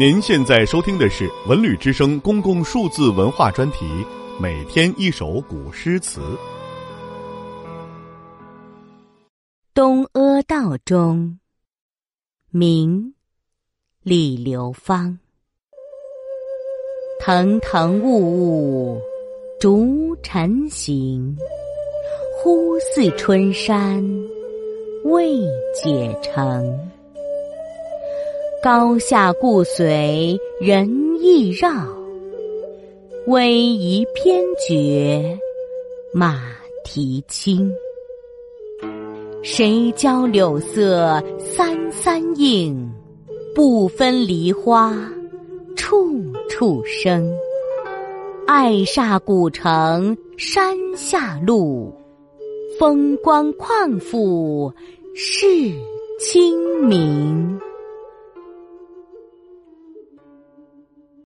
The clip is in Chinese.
您现在收听的是《文旅之声》公共数字文化专题，每天一首古诗词。东阿道中，明，李流芳。腾腾雾雾，逐尘行。忽似春山，未解成。高下顾随人意绕，逶迤偏绝马蹄轻。谁教柳色三三映？不分梨花处处生。爱煞古城山下路。风光旷复是清明。